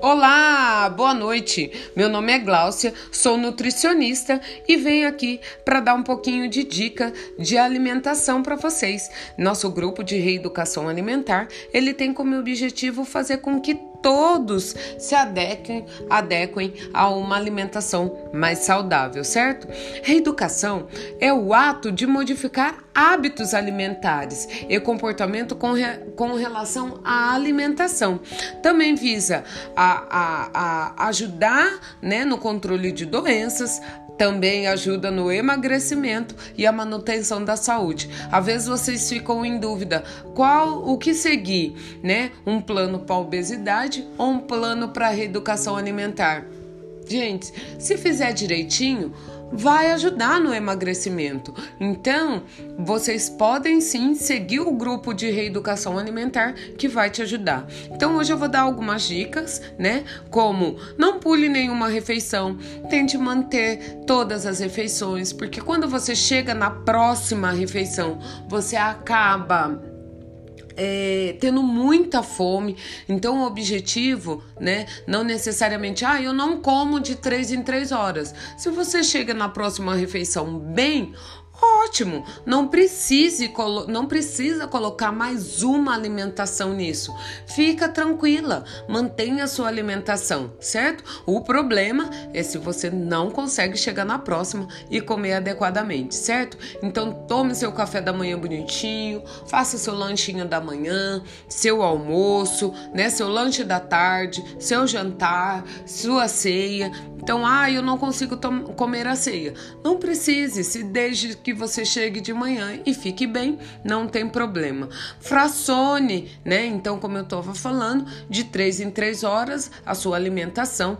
Olá, boa noite. Meu nome é Gláucia, sou nutricionista e venho aqui para dar um pouquinho de dica de alimentação para vocês. Nosso grupo de reeducação alimentar, ele tem como objetivo fazer com que todos se adequem, adequem a uma alimentação mais saudável, certo? Reeducação é o ato de modificar hábitos alimentares e comportamento com, re, com relação à alimentação. Também visa a, a, a ajudar né, no controle de doenças, também ajuda no emagrecimento e a manutenção da saúde. Às vezes vocês ficam em dúvida qual o que seguir, né? Um plano para obesidade ou um plano para reeducação alimentar? Gente, se fizer direitinho, vai ajudar no emagrecimento. Então, vocês podem sim seguir o grupo de reeducação alimentar que vai te ajudar. Então, hoje eu vou dar algumas dicas, né? Como não pule nenhuma refeição, tente manter todas as refeições, porque quando você chega na próxima refeição, você acaba é, tendo muita fome. Então, o objetivo, né, não necessariamente, ah, eu não como de três em três horas. Se você chega na próxima refeição bem, Ótimo, não precise não precisa colocar mais uma alimentação nisso. Fica tranquila, mantenha a sua alimentação, certo? O problema é se você não consegue chegar na próxima e comer adequadamente, certo? Então tome seu café da manhã bonitinho, faça seu lanchinho da manhã, seu almoço, né, seu lanche da tarde, seu jantar, sua ceia. Então, ah, eu não consigo comer a ceia. Não precise, se desde que você chegue de manhã e fique bem, não tem problema. Fracione, né? Então, como eu estava falando, de três em três horas a sua alimentação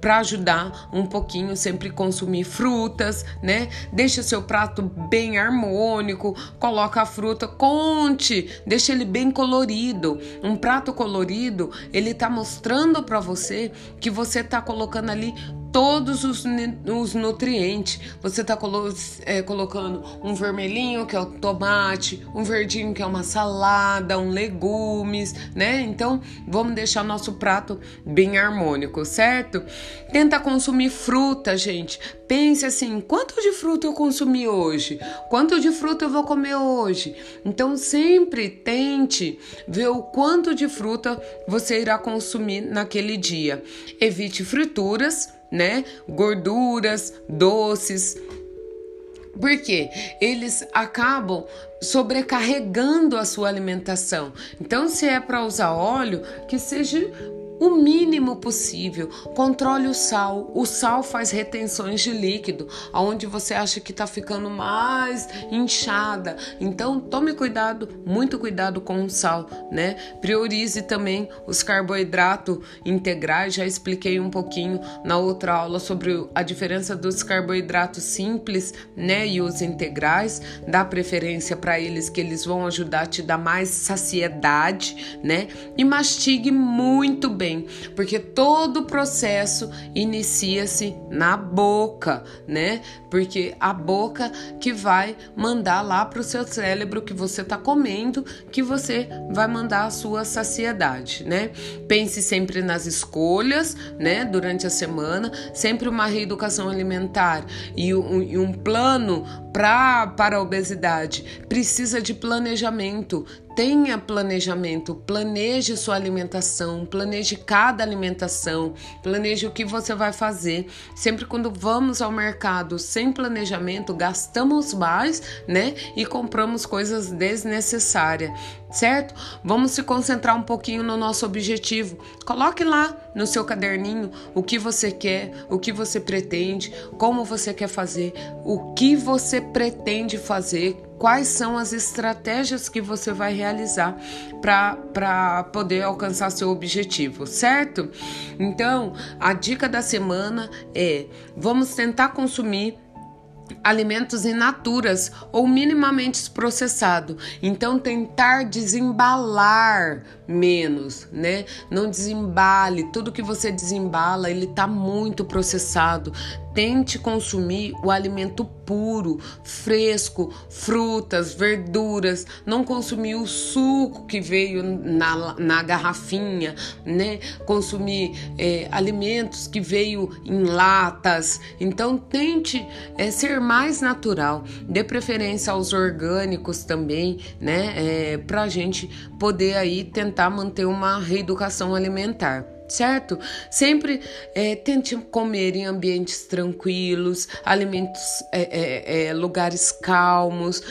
para ajudar um pouquinho, sempre consumir frutas, né? Deixa seu prato bem harmônico, coloca a fruta, conte, deixa ele bem colorido. Um prato colorido, ele tá mostrando para você que você tá colocando ali todos os, os nutrientes. Você está colo é, colocando um vermelhinho, que é o tomate, um verdinho, que é uma salada, um legumes, né? Então, vamos deixar nosso prato bem harmônico, certo? Tenta consumir fruta, gente. Pense assim: quanto de fruta eu consumi hoje? Quanto de fruta eu vou comer hoje? Então, sempre tente ver o quanto de fruta você irá consumir naquele dia. Evite frituras né? Gorduras, doces. Porque eles acabam sobrecarregando a sua alimentação. Então, se é para usar óleo, que seja o mínimo possível. Controle o sal. O sal faz retenções de líquido, aonde você acha que está ficando mais inchada. Então tome cuidado, muito cuidado com o sal, né? Priorize também os carboidratos integrais. Já expliquei um pouquinho na outra aula sobre a diferença dos carboidratos simples, né, e os integrais. Dá preferência para eles que eles vão ajudar a te dar mais saciedade, né? E mastigue muito bem porque todo o processo inicia-se na boca, né? Porque a boca que vai mandar lá para o seu cérebro que você está comendo, que você vai mandar a sua saciedade, né? Pense sempre nas escolhas, né? Durante a semana, sempre uma reeducação alimentar e um, e um plano pra, para a obesidade precisa de planejamento, Tenha planejamento, planeje sua alimentação, planeje cada alimentação, planeje o que você vai fazer. Sempre quando vamos ao mercado sem planejamento, gastamos mais, né? E compramos coisas desnecessárias, certo? Vamos se concentrar um pouquinho no nosso objetivo. Coloque lá no seu caderninho o que você quer, o que você pretende, como você quer fazer, o que você pretende fazer quais são as estratégias que você vai realizar para poder alcançar seu objetivo, certo? Então, a dica da semana é: vamos tentar consumir alimentos in naturas ou minimamente processado. Então tentar desembalar menos, né? Não desembale, tudo que você desembala, ele tá muito processado. Tente consumir o alimento puro, fresco, frutas, verduras, não consumir o suco que veio na, na garrafinha, né? Consumir é, alimentos que veio em latas. Então tente é, ser mais natural, dê preferência aos orgânicos também, né? É, Para a gente poder aí tentar manter uma reeducação alimentar certo? Sempre é, tente comer em ambientes tranquilos, alimentos, é, é, é lugares calmos.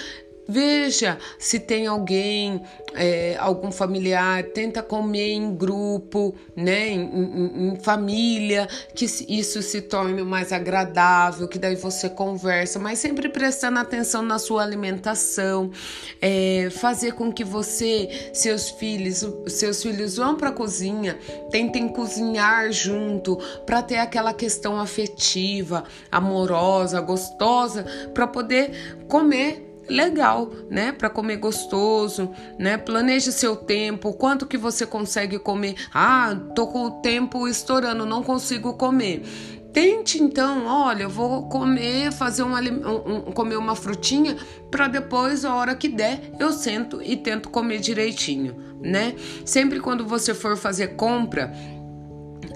Veja se tem alguém, é, algum familiar, tenta comer em grupo, né, em, em, em, família, que isso se torne mais agradável, que daí você conversa, mas sempre prestando atenção na sua alimentação, é, fazer com que você, seus filhos, seus filhos vão para a cozinha, tentem cozinhar junto, para ter aquela questão afetiva, amorosa, gostosa, para poder comer legal, né, para comer gostoso, né? Planeje seu tempo, quanto que você consegue comer. Ah, tô com o tempo estourando, não consigo comer. Tente então, olha, eu vou comer, fazer um, um comer uma frutinha para depois, a hora que der, eu sento e tento comer direitinho, né? Sempre quando você for fazer compra,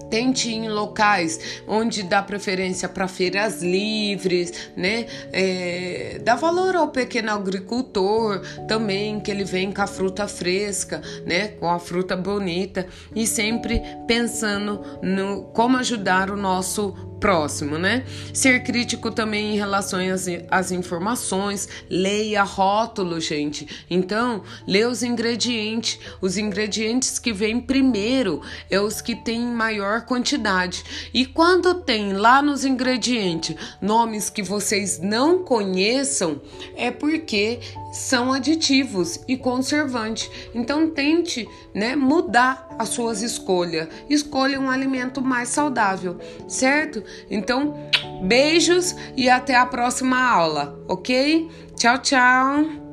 Tente em locais onde dá preferência para feiras livres, né? É, dá valor ao pequeno agricultor também, que ele vem com a fruta fresca, né? Com a fruta bonita e sempre pensando no como ajudar o nosso próximo, né? Ser crítico também em relação às, às informações, leia rótulo, gente. Então, lê os ingredientes. Os ingredientes que vêm primeiro é os que têm maior quantidade. E quando tem lá nos ingredientes nomes que vocês não conheçam, é porque são aditivos e conservantes. Então tente, né, mudar as suas escolhas. Escolha um alimento mais saudável, certo? Então, beijos e até a próxima aula, ok? Tchau, tchau.